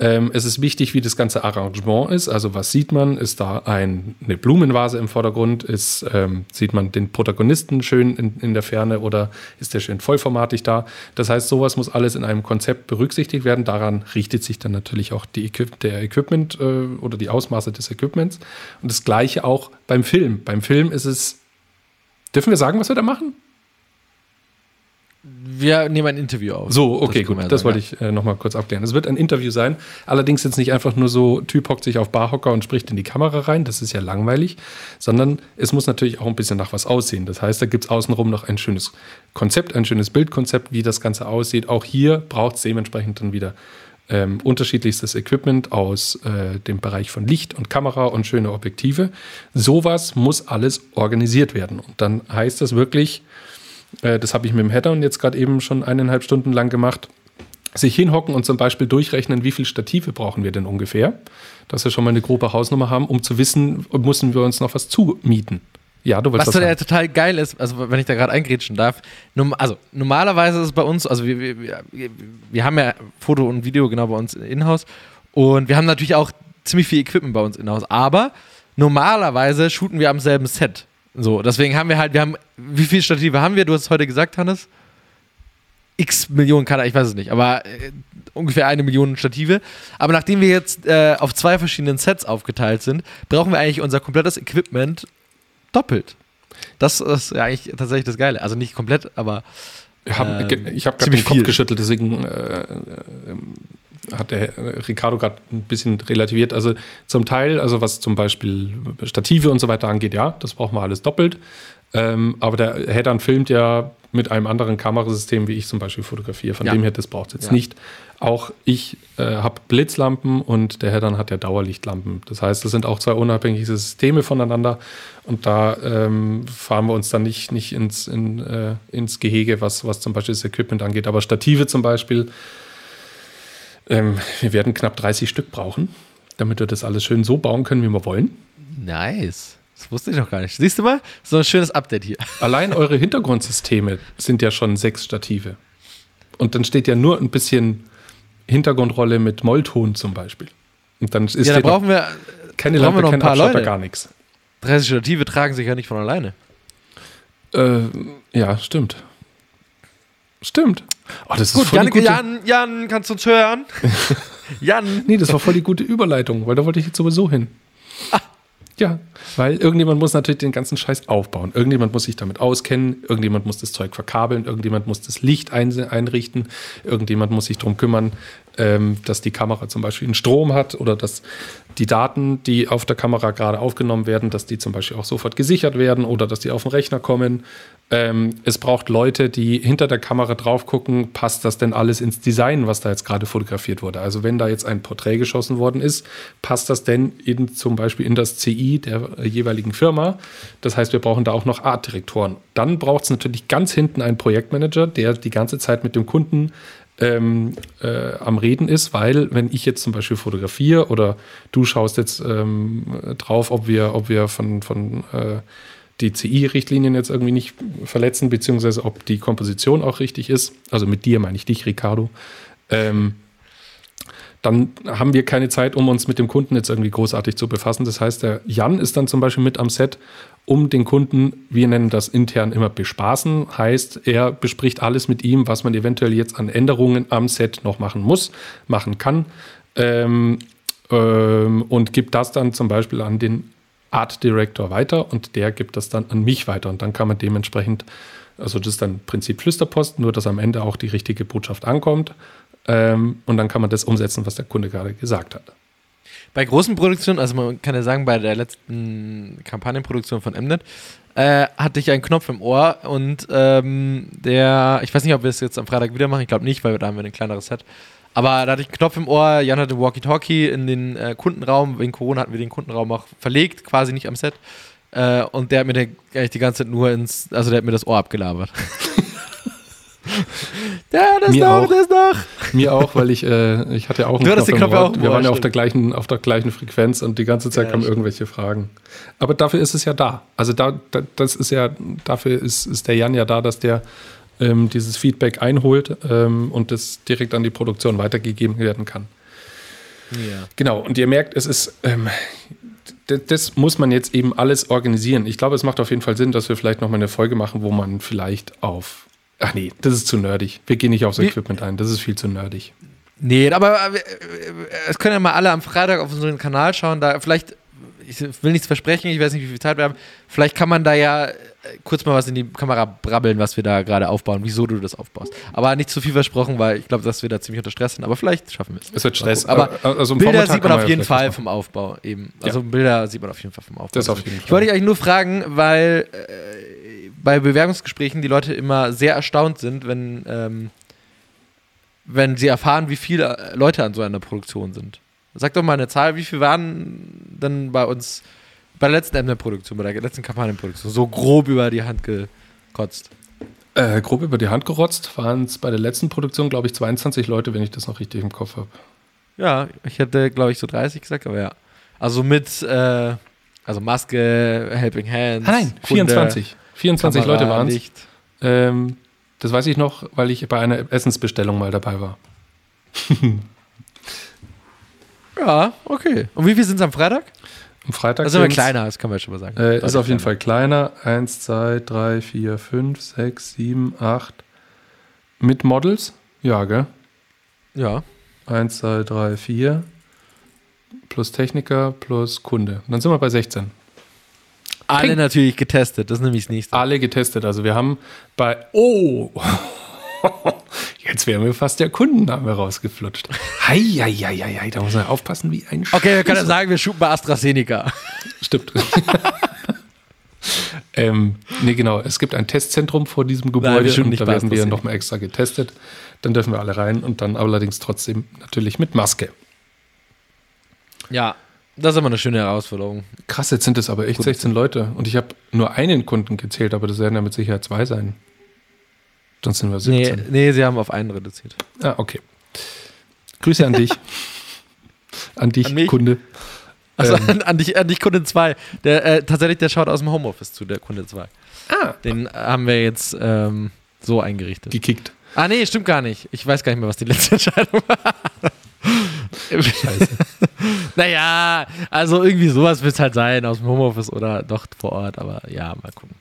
Ähm, es ist wichtig, wie das ganze Arrangement ist. Also was sieht man? Ist da ein, eine Blumenvase im Vordergrund? Ist, ähm, sieht man den Protagonisten schön in, in der Ferne oder ist der schön vollformatig da? Das heißt, sowas muss alles in einem Konzept berücksichtigt werden. Daran richtet sich dann natürlich auch Equip der Equipment äh, oder die Ausmaße des Equipments. Und das gleiche auch beim Film. Beim Film ist es Dürfen wir sagen, was wir da machen?
Wir nehmen ein Interview auf.
So, okay, das gut. Das wollte ich äh, nochmal kurz abklären. Es wird ein Interview sein. Allerdings jetzt nicht einfach nur so, Typ hockt sich auf Barhocker und spricht in die Kamera rein. Das ist ja langweilig. Sondern es muss natürlich auch ein bisschen nach was aussehen. Das heißt, da gibt es außenrum noch ein schönes Konzept, ein schönes Bildkonzept, wie das Ganze aussieht. Auch hier braucht es dementsprechend dann wieder ähm, unterschiedlichstes Equipment aus äh, dem Bereich von Licht und Kamera und schöne Objektive. Sowas muss alles organisiert werden. Und dann heißt das wirklich, äh, das habe ich mit dem Header und jetzt gerade eben schon eineinhalb Stunden lang gemacht, sich hinhocken und zum Beispiel durchrechnen, wie viele Stative brauchen wir denn ungefähr, dass wir schon mal eine grobe Hausnummer haben, um zu wissen, müssen wir uns noch was zumieten. Ja, du
willst Was ja total geil ist, also wenn ich da gerade eingrätschen darf, also normalerweise ist es bei uns, also wir, wir, wir, wir haben ja Foto und Video genau bei uns in-house und wir haben natürlich auch ziemlich viel Equipment bei uns in-house, aber normalerweise shooten wir am selben Set. So, deswegen haben wir halt, wir haben, wie viele Stative haben wir? Du hast es heute gesagt, Hannes? X Millionen Kanal, ich weiß es nicht, aber äh, ungefähr eine Million Stative. Aber nachdem wir jetzt äh, auf zwei verschiedenen Sets aufgeteilt sind, brauchen wir eigentlich unser komplettes Equipment doppelt. Das ist ja eigentlich tatsächlich das Geile. Also nicht komplett, aber.
Ähm, ich habe gerade den Kopf viel. geschüttelt, deswegen äh, äh, hat der Ricardo gerade ein bisschen relativiert. Also zum Teil, also was zum Beispiel Stative und so weiter angeht, ja, das brauchen wir alles doppelt. Ähm, aber der Headern filmt ja mit einem anderen Kamerasystem, wie ich zum Beispiel fotografiere. Von ja. dem her, das braucht es jetzt ja. nicht. Auch ich äh, habe Blitzlampen und der Headern hat ja Dauerlichtlampen. Das heißt, das sind auch zwei unabhängige Systeme voneinander. Und da ähm, fahren wir uns dann nicht, nicht ins, in, äh, ins Gehege, was, was zum Beispiel das Equipment angeht. Aber Stative zum Beispiel, ähm, wir werden knapp 30 Stück brauchen, damit wir das alles schön so bauen können, wie wir wollen.
Nice. Das wusste ich noch gar nicht. Siehst du mal? So ein schönes Update hier.
Allein eure Hintergrundsysteme sind ja schon sechs Stative. Und dann steht ja nur ein bisschen Hintergrundrolle mit Mollton zum Beispiel. Und dann ist
ja, da brauchen wir
keine Lampe, kein Abschalter, gar nichts.
30 Stative tragen sich ja nicht von alleine.
Äh, ja, stimmt. Stimmt.
Oh, das Gut, ist voll Jan, gute... Jan, Jan, kannst du uns hören?
Jan. Nee, das war voll die gute Überleitung, weil da wollte ich jetzt sowieso hin. Ah. Ja, weil irgendjemand muss natürlich den ganzen Scheiß aufbauen. Irgendjemand muss sich damit auskennen, irgendjemand muss das Zeug verkabeln, irgendjemand muss das Licht einrichten, irgendjemand muss sich darum kümmern, ähm, dass die Kamera zum Beispiel einen Strom hat oder dass die Daten, die auf der Kamera gerade aufgenommen werden, dass die zum Beispiel auch sofort gesichert werden oder dass die auf den Rechner kommen. Ähm, es braucht Leute, die hinter der Kamera drauf gucken, passt das denn alles ins Design, was da jetzt gerade fotografiert wurde. Also wenn da jetzt ein Porträt geschossen worden ist, passt das denn in, zum Beispiel in das CI der jeweiligen Firma. Das heißt, wir brauchen da auch noch Artdirektoren. Dann braucht es natürlich ganz hinten einen Projektmanager, der die ganze Zeit mit dem Kunden ähm, äh, am Reden ist, weil wenn ich jetzt zum Beispiel fotografiere oder du schaust jetzt ähm, drauf, ob wir, ob wir von, von äh, die CI-Richtlinien jetzt irgendwie nicht verletzen, beziehungsweise ob die Komposition auch richtig ist, also mit dir meine ich dich, Ricardo, ähm, dann haben wir keine Zeit, um uns mit dem Kunden jetzt irgendwie großartig zu befassen. Das heißt, der Jan ist dann zum Beispiel mit am Set um den Kunden, wir nennen das intern immer bespaßen, heißt, er bespricht alles mit ihm, was man eventuell jetzt an Änderungen am Set noch machen muss, machen kann. Ähm, ähm, und gibt das dann zum Beispiel an den Art Director weiter und der gibt das dann an mich weiter. Und dann kann man dementsprechend, also das ist dann Prinzip Flüsterpost, nur dass am Ende auch die richtige Botschaft ankommt ähm, und dann kann man das umsetzen, was der Kunde gerade gesagt hat.
Bei großen Produktionen, also man kann ja sagen, bei der letzten Kampagnenproduktion von Mnet, äh, hatte ich einen Knopf im Ohr und ähm, der, ich weiß nicht, ob wir es jetzt am Freitag wieder machen, ich glaube nicht, weil da haben wir ein kleineres Set. Aber da hatte ich einen Knopf im Ohr, Jan hatte Walkie-Talkie in den äh, Kundenraum, wegen Corona hatten wir den Kundenraum auch verlegt, quasi nicht am Set. Äh, und der hat mir der, eigentlich die ganze Zeit nur ins, also der hat mir das Ohr abgelabert.
ja, das Mir noch, auch. das noch. Mir auch, weil ich, äh, ich hatte auch einen
Knopf, Knopf auch
Wir waren ja auf der, gleichen, auf der gleichen Frequenz und die ganze Zeit ja, kamen irgendwelche Fragen. Aber dafür ist es ja da. Also da, da das ist ja, dafür ist, ist der Jan ja da, dass der ähm, dieses Feedback einholt ähm, und das direkt an die Produktion weitergegeben werden kann. Ja. Genau, und ihr merkt, es ist, ähm, das muss man jetzt eben alles organisieren. Ich glaube, es macht auf jeden Fall Sinn, dass wir vielleicht noch mal eine Folge machen, wo man vielleicht auf Ach nee, das ist zu nerdig. Wir gehen nicht aufs Equipment ein. Das ist viel zu nerdig.
Nee, aber äh, es können ja mal alle am Freitag auf unseren Kanal schauen. Da vielleicht, ich will nichts versprechen, ich weiß nicht, wie viel Zeit wir haben. Vielleicht kann man da ja äh, kurz mal was in die Kamera brabbeln, was wir da gerade aufbauen, wieso du das aufbaust. Aber nicht zu viel versprochen, weil ich glaube, dass wir da ziemlich unter Stress sind. Aber vielleicht schaffen wir es.
Es wird Stress.
Aber
also
Bilder
Vormittag
sieht man auf
ja
jeden Fall vom Aufbau eben.
Ja.
Also Bilder sieht man auf jeden Fall vom Aufbau.
Das auf jeden
Ich
Fall.
wollte dich eigentlich nur fragen, weil äh, bei Bewerbungsgesprächen die Leute immer sehr erstaunt sind, wenn, ähm, wenn sie erfahren, wie viele Leute an so einer Produktion sind. Sag doch mal eine Zahl, wie viele waren denn bei uns bei der letzten Emner-Produktion, bei der letzten Kampagnenproduktion, so grob über die Hand gekotzt?
Äh, grob über die Hand gerotzt waren es bei der letzten Produktion, glaube ich, 22 Leute, wenn ich das noch richtig im Kopf habe.
Ja, ich hätte, glaube ich, so 30 gesagt, aber ja. Also mit, äh, also Maske, Helping Hands.
Ah, nein,
Kunde,
24. 24
Kamera,
Leute waren es. Ähm, das weiß ich noch, weil ich bei einer Essensbestellung mal dabei war.
Ja, okay. Und wie viel sind es am Freitag?
Am Freitag
Das ist
sind's-
kleiner, das kann man schon mal sagen.
Äh, ist auf jeden. Fall kleiner. 1, 2, 3, 4, 5, 6, 7, 8. Mit Models? Ja, gell?
Ja.
1, 2, 3, 4. Plus Techniker plus Kunde. Dann sind wir bei 16.
Alle natürlich getestet, das ist nämlich das nächste.
Alle getestet. Also wir haben bei. Oh! Jetzt wären wir fast der Kundenname rausgeflutscht. Hei, hei, hei, hei, da muss man aufpassen wie ein
Okay, wir können sagen, wir shooten bei AstraZeneca.
Stimmt. ähm, nee, genau. Es gibt ein Testzentrum vor diesem Gebäude
shooten
und da werden wir nochmal extra getestet. Dann dürfen wir alle rein und dann allerdings trotzdem natürlich mit Maske.
Ja, das ist immer eine schöne Herausforderung.
Krass, jetzt sind es aber echt 16 Leute und ich habe nur einen Kunden gezählt, aber das werden ja mit Sicherheit zwei sein. Dann sind wir
Nee,
17.
nee, sie haben auf einen reduziert.
Ah, okay. Grüße an dich. an dich,
An mich?
Kunde.
Also
Ähm.
an, an, dich, an dich, Kunde 2. Der, äh, tatsächlich, der schaut aus dem Homeoffice zu, der Kunde 2.
Ah,
Den haben wir jetzt ähm, so eingerichtet.
gekickt.
Ah, nee, stimmt gar nicht. Ich weiß gar nicht mehr, was die letzte Entscheidung war.
Scheiße.
Naja, also irgendwie sowas wird es halt sein, aus dem Homeoffice oder doch vor Ort, aber ja, mal gucken.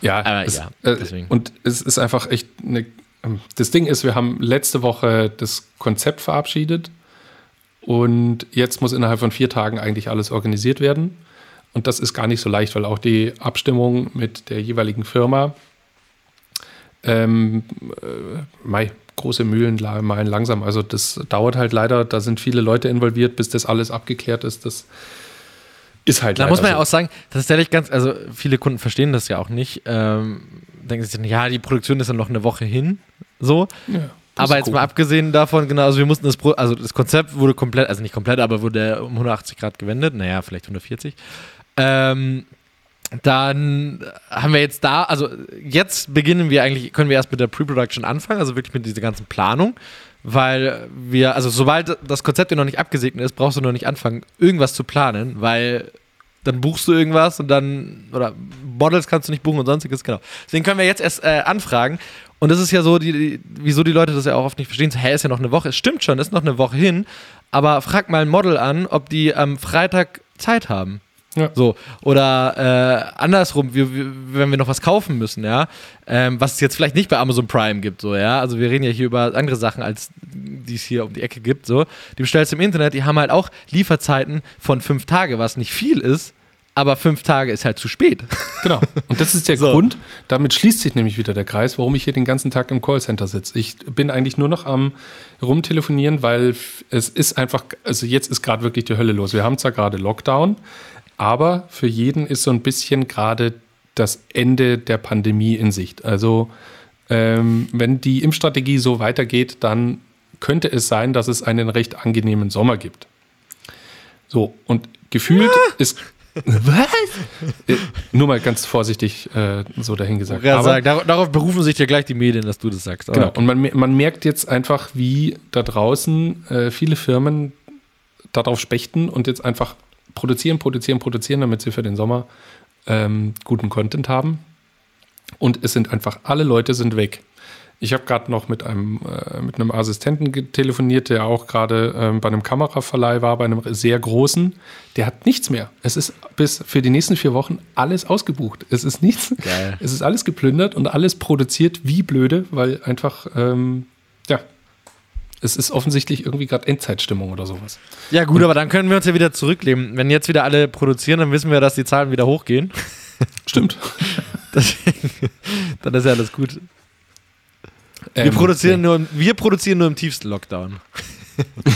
Ja,
Aber
es,
ja,
äh,
deswegen.
und es ist einfach echt eine. ähm, Das Ding ist, wir haben letzte Woche das Konzept verabschiedet und jetzt muss innerhalb von vier Tagen eigentlich alles organisiert werden. Und das ist gar nicht so leicht, weil auch die Abstimmung mit der jeweiligen Firma, ähm, äh, mei, große Mühlen malen langsam. Also das dauert halt leider, da sind viele Leute involviert, bis das alles abgeklärt ist. Das ist halt
Da muss man ja
so.
auch sagen, tatsächlich ganz, also viele Kunden verstehen das ja auch nicht. Ähm, denken sich dann, ja, die Produktion ist dann noch eine Woche hin. So.
Ja, das
Aber
ist
jetzt
cool.
mal abgesehen davon, genau, also wir mussten das, Pro also das Konzept wurde komplett, also nicht komplett, aber wurde um 180 Grad gewendet, naja, vielleicht 140. Ähm, dann haben wir jetzt da, also jetzt beginnen wir eigentlich, können wir erst mit der Pre-Production anfangen, also wirklich mit dieser ganzen Planung, weil wir, also sobald das Konzept ja noch nicht abgesegnet ist, brauchst du noch nicht anfangen, irgendwas zu planen, weil dann buchst du irgendwas und dann, oder Models kannst du nicht buchen und sonstiges, genau. Deswegen können wir jetzt erst äh, anfragen. Und das ist ja so, die, die, wieso die Leute das ja auch oft nicht verstehen. So, hä, ist ja noch eine Woche. Es stimmt schon, ist noch eine Woche hin. Aber frag mal ein Model an, ob die am Freitag Zeit haben.
Ja.
So. Oder äh, andersrum, wir, wir, wenn wir noch was kaufen müssen, ja, ähm, was es jetzt vielleicht nicht bei Amazon Prime gibt, so, ja. Also wir reden ja hier über andere Sachen, als die es hier um die Ecke gibt. So. Die bestellst du im Internet, die haben halt auch Lieferzeiten von fünf Tage, was nicht viel ist, aber fünf Tage ist halt zu spät.
Genau. Und das ist der
So.
Grund, damit schließt sich nämlich wieder der Kreis, warum ich hier den ganzen Tag im Callcenter sitze. Ich bin eigentlich nur noch am rumtelefonieren, weil es ist einfach, also jetzt ist gerade wirklich die Hölle los. Wir haben zwar gerade Lockdown, aber für jeden ist so ein bisschen gerade das Ende der Pandemie in Sicht. Also ähm, wenn die Impfstrategie so weitergeht, dann könnte es sein, dass es einen recht angenehmen Sommer gibt. So, und gefühlt ist. Was? Äh, Nur mal ganz vorsichtig äh, so dahingesagt.
Ja,
Aber-
sagen, dar darauf berufen sich ja gleich die Medien, dass du das sagst. Aber
Genau. Und man, man merkt jetzt einfach, wie da draußen äh, viele Firmen darauf spechten und jetzt einfach produzieren, produzieren, produzieren, damit sie für den Sommer ähm, guten Content haben. Und es sind einfach, alle Leute sind weg. Ich habe gerade noch mit einem, äh, mit einem Assistenten telefoniert, der auch gerade ähm, bei einem Kameraverleih war, bei einem sehr großen. Der hat nichts mehr. Es ist bis für die nächsten vier Wochen alles ausgebucht. Es ist nichts.
Geil.
Es ist alles geplündert und alles produziert wie blöde, weil einfach, ähm, ja, Es ist offensichtlich irgendwie gerade Endzeitstimmung oder sowas.
Ja, gut, aber dann können wir uns ja wieder zurückleben. Wenn jetzt wieder alle produzieren, dann wissen wir, dass die Zahlen wieder hochgehen.
Stimmt.
Deswegen, dann ist ja alles gut. Wir,
Ähm,
produzieren nur, im- wir produzieren nur im tiefsten Lockdown.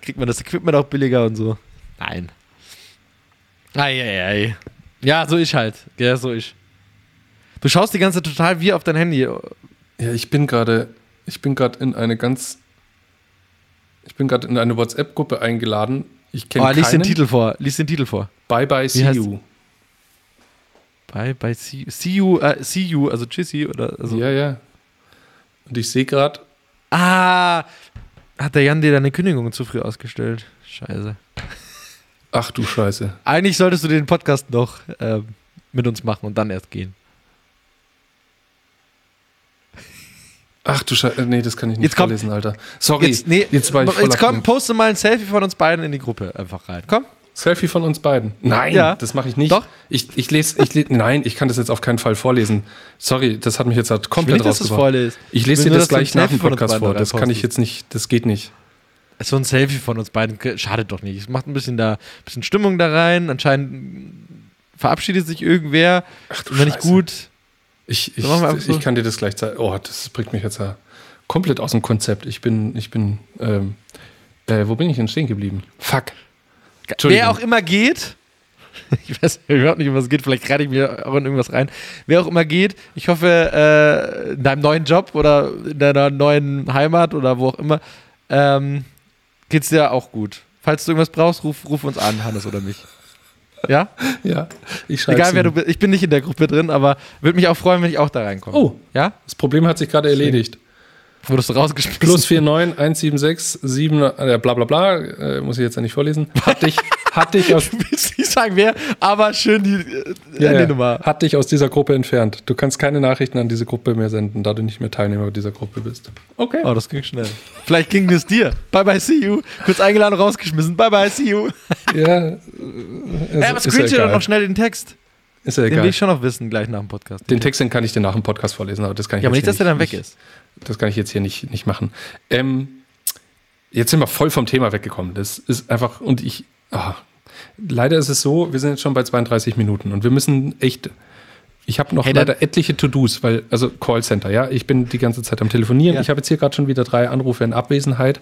Kriegt man das Equipment auch billiger und so? Nein. Eieiei. Ja, so ich halt. Ja, so ich. Du schaust die ganze Zeit total wie auf dein Handy.
Ja, ich bin gerade, ich bin gerade in eine ganz, ich bin gerade in eine WhatsApp-Gruppe eingeladen. Ich kenne
Oh, lies den
keinen.
Titel vor. Lies den Titel vor.
Bye bye, see you.
Bye, bye, see, see you, äh, see you, also tschüssi oder also.
Ja, ja. Und ich sehe gerade,
Ah, hat der Jan dir deine Kündigung zu früh ausgestellt? Scheiße.
ach du Scheiße.
Eigentlich solltest du den Podcast noch ähm, mit uns machen und dann erst gehen.
Ach du Scheiße. Nee, das kann ich nicht
Jetzt
vorlesen, Alter. Sorry.
Jetzt, nee,
jetzt war ich
jetzt komm, poste mal ein Selfie von uns beiden in die Gruppe einfach rein. Komm.
Selfie von uns beiden. Nein,
Ja.
das mache ich nicht.
Doch.
Ich, ich lese, ich lese, nein, ich kann das jetzt auf keinen Fall vorlesen. Sorry, das hat mich jetzt halt
Ich will
komplett
du es
rausgebracht. Ich lese
will
dir das
ein
gleich nach dem Podcast vor.
da
Das kann ich jetzt nicht, das geht nicht.
So ein Selfie von uns beiden schadet doch nicht. Es macht ein bisschen da, ein bisschen Stimmung da rein. Anscheinend verabschiedet sich irgendwer.
Ach du
Und wenn nicht
Scheiße.
gut.
Ich, ich,
so.
ich kann dir das gleich zeigen. Oh, das bringt mich jetzt ja komplett aus dem Konzept. Ich bin, ich bin, ähm, äh, wo bin ich denn stehen geblieben? Fuck.
Wer auch immer geht, ich weiß überhaupt nicht, um was es geht, vielleicht reite ich mir auch in irgendwas rein. Wer auch immer geht, ich hoffe, äh, in deinem neuen Job oder in deiner neuen Heimat oder wo auch immer, ähm, geht's dir auch gut. Falls du irgendwas brauchst, ruf, ruf uns an, Hannes oder mich. Ja?
Ja, ich schreibe
Egal wer du bist. Ich bin nicht in der Gruppe drin, aber würde mich auch freuen, wenn ich auch da reinkomme.
Oh,
Ja?
das Problem hat sich gerade erledigt.
Wurdest du rausgeschmissen?
Plus 49 176 7 äh, bla bla bla, äh, muss ich jetzt ja nicht vorlesen. Hat dich, hat dich aus,
Du willst nicht sagen, wer, aber schön die äh,
ja, ja,
Handynummer.
hat dich aus dieser Gruppe entfernt. Du kannst keine Nachrichten an diese Gruppe mehr senden, da du nicht mehr Teilnehmer dieser Gruppe bist. Okay.
Oh, das ging schnell. Vielleicht ging es dir. Bye bye, see you. Kurz eingeladen, rausgeschmissen. Bye bye, see you.
Ja, äh,
Ja, aber
ja
screenshot doch
egal.
noch schnell den Text.
Ist ja
Den will
egal.
ich schon noch wissen, gleich nach dem Podcast.
Den Text den kann ich dir nach dem Podcast vorlesen, aber das kann ich
ja, aber nicht, dass der dann weg
nicht,
ist.
Das kann ich jetzt hier nicht, nicht machen. Ähm, jetzt sind wir voll vom Thema weggekommen. Das ist einfach, und ich, ah, leider ist es so, wir sind jetzt schon bei 32 Minuten und wir müssen echt, ich habe noch
Hey,
leider etliche To-Dos, weil, also Callcenter, ja, ich bin die ganze Zeit am Telefonieren.
Ja.
Ich habe jetzt hier gerade schon wieder drei Anrufe in Abwesenheit,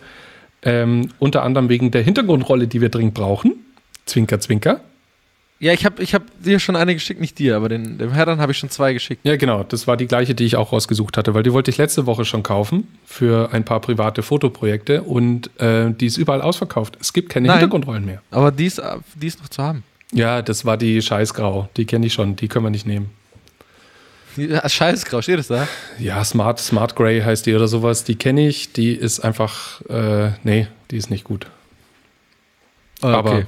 ähm, unter anderem wegen der Hintergrundrolle, die wir dringend brauchen. Zwinker, zwinker.
Ja, ich habe ich hab dir schon eine geschickt, nicht dir, aber den, dem Herrn habe ich schon zwei geschickt.
Ja, genau. Das war die gleiche, die ich auch rausgesucht hatte, weil die wollte ich letzte Woche schon kaufen für ein paar private Fotoprojekte und äh, die ist überall ausverkauft. Es gibt keine
Nein.
Hintergrundrollen mehr.
Aber die ist, die ist noch zu haben.
Ja, das war die Scheißgrau. Die kenne ich schon. Die können wir nicht nehmen.
Ja, Scheißgrau, steht es da?
Ja, Smart, Smart Gray heißt die oder sowas. Die kenne ich. Die ist einfach, äh, nee, die ist nicht gut.
Oh,
Aber
okay.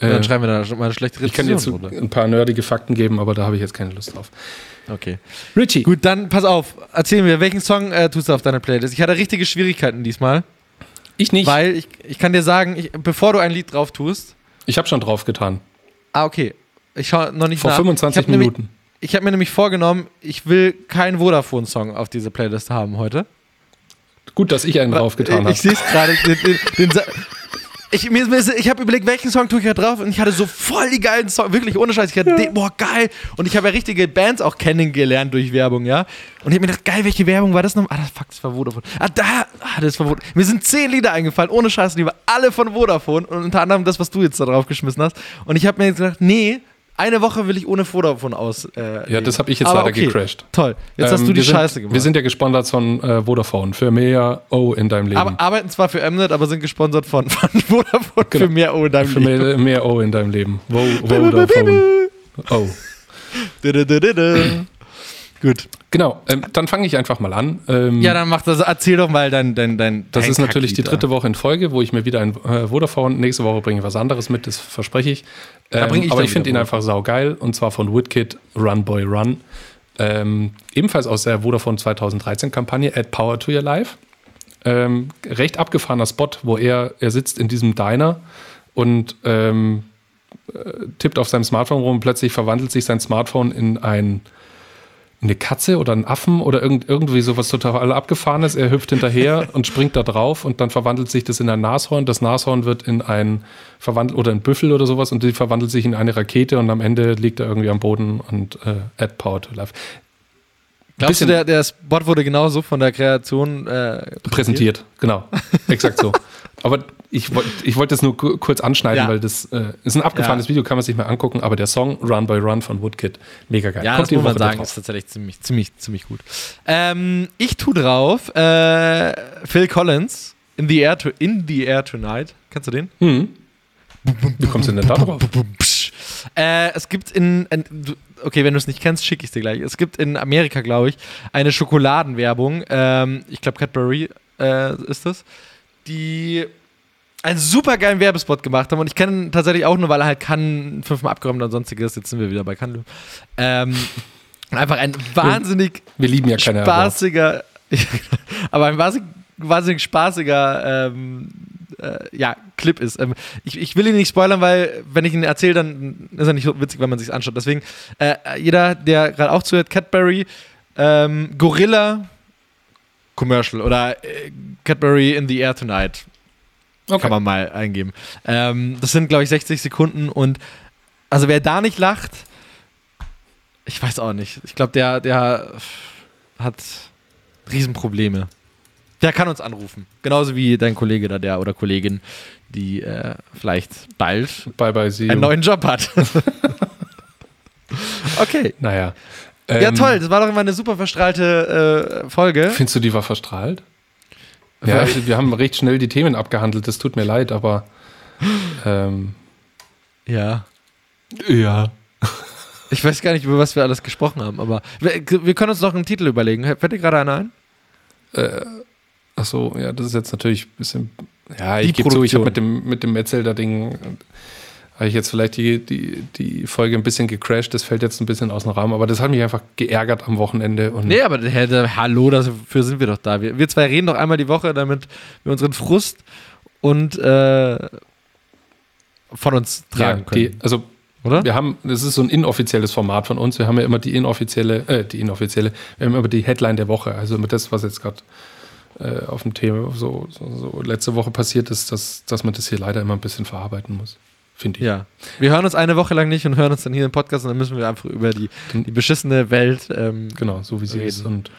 Äh,
dann schreiben wir da mal eine schlechte
ich kann dir jetzt
Rezension
ein paar nerdige Fakten geben, aber da habe ich jetzt keine Lust drauf.
Okay.
Richie.
Gut, dann pass auf. Erzähl mir, welchen Song äh, tust du auf deiner Playlist? Ich hatte richtige Schwierigkeiten diesmal,
Ich nicht.
weil ich, ich kann dir sagen, ich, bevor du ein Lied drauf tust,
ich habe schon drauf getan.
ah, okay. Ich schaue noch nicht
Vor
nach.
25
ich hab nämlich-
Minuten.
Ich habe mir nämlich vorgenommen, ich will keinen Vodafone-Song auf diese Playlist haben heute.
Gut, dass ich einen drauf getan
ich
habe.
ich sehe es gerade. den, den, den Sa- ich mir, ich habe überlegt, welchen Song tue ich da drauf und ich hatte so voll die geilen Songs, wirklich ohne Scheiß. Ich hatte, den, boah, geil. Und ich habe ja richtige Bands auch kennengelernt durch Werbung, ja. Und ich habe mir gedacht, geil, welche Werbung war das noch? Ah, das, fuck, das war Vodafone. Ah, da, ah, das war Vodafone. Mir sind zehn Lieder eingefallen, ohne Scheiß, die waren alle von Vodafone und unter anderem das, was du jetzt da drauf geschmissen hast. Und ich habe mir jetzt gedacht, nee, eine Woche will ich ohne Vodafone aus. Äh,
Ja, das habe ich jetzt
Aber
leider
okay,
gecrashed.
Toll. Jetzt hast
Ähm,
du die
sind,
Scheiße gemacht.
Wir sind ja gesponsert von äh, Vodafone für mehr O in deinem Leben.
aber, arbeiten zwar für Mnet, aber sind gesponsert von, von Vodafone
Genau.
für mehr O in deinem
für
Leben.
mehr, mehr O in deinem Leben. Vo, Vodafone. Oh.
Gut.
Genau, ähm, dann fange ich einfach mal an. Ähm,
Ja, dann mach das. Erzähl doch mal dein. dein, dein
das
dein
ist natürlich die dritte Woche in Folge, wo ich mir wieder ein äh, Vodafone, nächste Woche bringe ich was anderes mit, das verspreche ich. Ähm,
bring ich
aber ich finde ihn einfach saugeil und zwar von Woodkid, Run Boy Run. Ähm, ebenfalls aus der Vodafone 2013 Kampagne Add Power to Your Life. Ähm, recht abgefahrener Spot, wo er, er sitzt in diesem Diner und ähm, äh, tippt auf seinem Smartphone rum. Plötzlich verwandelt sich sein Smartphone in ein eine Katze oder einen Affen oder irgend, irgendwie sowas total abgefahrenes. Er hüpft hinterher und springt da drauf und dann verwandelt sich das in ein Nashorn. Das Nashorn wird in ein verwandelt oder ein Büffel oder sowas und die verwandelt sich in eine Rakete und am Ende liegt er irgendwie am Boden und äh, add power to life.
Glaubst du, der, der Spot wurde genauso von der Kreation äh,
präsentiert? Genau, exakt so. Aber ich wollte ich wollt das nur kurz anschneiden, ja. weil das äh, ist ein abgefahrenes ja. Video, kann man sich mal angucken, aber der Song Run by Run von Woodkid, mega geil.
Ja, Kommt das muss man sagen, ist tatsächlich ziemlich, ziemlich, ziemlich gut. Ähm, ich tu drauf äh, Phil Collins, In the Air, to, in the Air Tonight. Kennst du den?
Hm. Wie kommst du denn da drauf?
Äh, es gibt in, in, okay, wenn du es nicht kennst, schicke ich es dir gleich. Es gibt in Amerika, glaube ich, eine Schokoladenwerbung. Ähm, ich glaube, Cadbury äh, ist das. Die einen super geilen Werbespot gemacht haben und ich kenne ihn tatsächlich auch nur, weil er halt kann fünfmal abgeräumt und sonstiges. Jetzt sind wir wieder bei Cannes. Ähm, einfach ein wahnsinnig
wir, wir lieben ja keine
spaßiger, aber ein wahnsinnig, wahnsinnig spaßiger ähm, äh, ja, Clip ist. Ähm, ich, ich will ihn nicht spoilern, weil wenn ich ihn erzähle, dann ist er nicht so witzig, wenn man sich anschaut. Deswegen, äh, jeder, der gerade auch zuhört, Cadbury, ähm, Gorilla Commercial oder äh, Cadbury in the Air Tonight. Okay. Kann man mal eingeben. Ähm, das sind, glaube ich, 60 Sekunden und also wer da nicht lacht, ich weiß auch nicht. Ich glaube, der, der hat Riesenprobleme. Der kann uns anrufen. Genauso wie dein Kollege da, der oder Kollegin, die äh, vielleicht bald
bye bye,
einen neuen Job hat. okay.
Naja.
Ähm, ja, toll. Das war doch immer eine super verstrahlte äh, Folge.
Findest du, die war verstrahlt? Ja, wir haben recht schnell die Themen abgehandelt. Das tut mir leid, aber. Ähm,
ja.
Ja.
Ich weiß gar nicht, über was wir alles gesprochen haben, aber wir, wir können uns noch einen Titel überlegen. Fällt dir gerade einer ein?
Äh, ach so, ja, das ist jetzt natürlich ein bisschen. Ja, ich gebe zu, ich habe mit dem, mit dem Metzelder-Ding habe ich jetzt vielleicht die, die, die Folge ein bisschen gecrashed, das fällt jetzt ein bisschen aus dem Rahmen, aber das hat mich einfach geärgert am Wochenende. Und
nee, aber hey, da, hallo, dafür sind wir doch da. Wir, wir zwei reden doch einmal die Woche, damit wir unseren Frust und äh, von uns tragen ja,
die, können. also oder? Wir haben, das ist so ein inoffizielles Format von uns. Wir haben ja immer die inoffizielle, äh, die inoffizielle, wir haben immer die Headline der Woche. Also mit das, was jetzt gerade äh, auf dem Thema so, so, so, letzte Woche passiert ist, dass, dass man das hier leider immer ein bisschen verarbeiten muss finde ich.
Ja. Wir hören uns eine Woche lang nicht und hören uns dann hier im Podcast und dann müssen wir einfach über die, die beschissene Welt. Ähm,
genau, so wie sie reden. ist. Und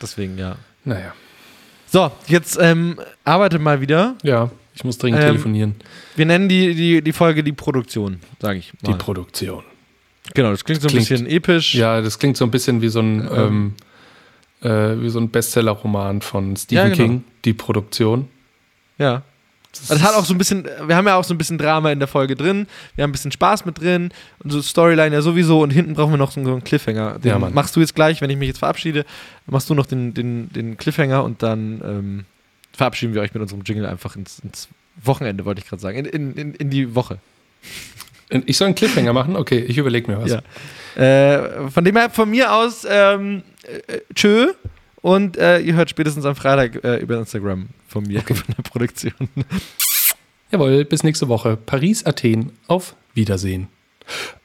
deswegen, ja.
Naja.
So, jetzt ähm, arbeite mal wieder.
Ja, ich muss dringend ähm, telefonieren.
Wir nennen die, die, die Folge die Produktion, sage ich
mal. Die Produktion.
Genau, das klingt so ein klingt, bisschen episch.
Ja, das klingt so ein bisschen wie so ein, ähm, ähm äh, so ein Bestseller-Roman von Stephen ja, genau. King, die Produktion.
Ja. Das hat auch so ein bisschen, wir haben ja auch so ein bisschen Drama in der Folge drin, wir haben ein bisschen Spaß mit drin und so Storyline ja sowieso und hinten brauchen wir noch so einen Cliffhanger. Den ja, machst du jetzt gleich, wenn ich mich jetzt verabschiede, machst du noch den, den, den Cliffhanger und dann ähm, verabschieden wir euch mit unserem Jingle einfach ins, ins Wochenende, wollte ich gerade sagen, in, in, in, in die Woche.
Ich soll einen Cliffhanger machen? Okay, ich überlege mir was.
Ja. Äh, von dem her, von mir aus, ähm, äh, tschö. Und äh, ihr hört spätestens am Freitag äh, über Instagram von mir, okay. von der Produktion.
Jawohl, bis nächste Woche. Paris, Athen, auf Wiedersehen.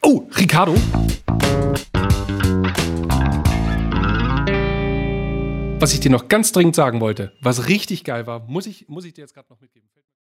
Oh, Ricardo. Was ich dir noch ganz dringend sagen wollte, was richtig geil war, muss ich, muss ich dir jetzt gerade noch mitgeben.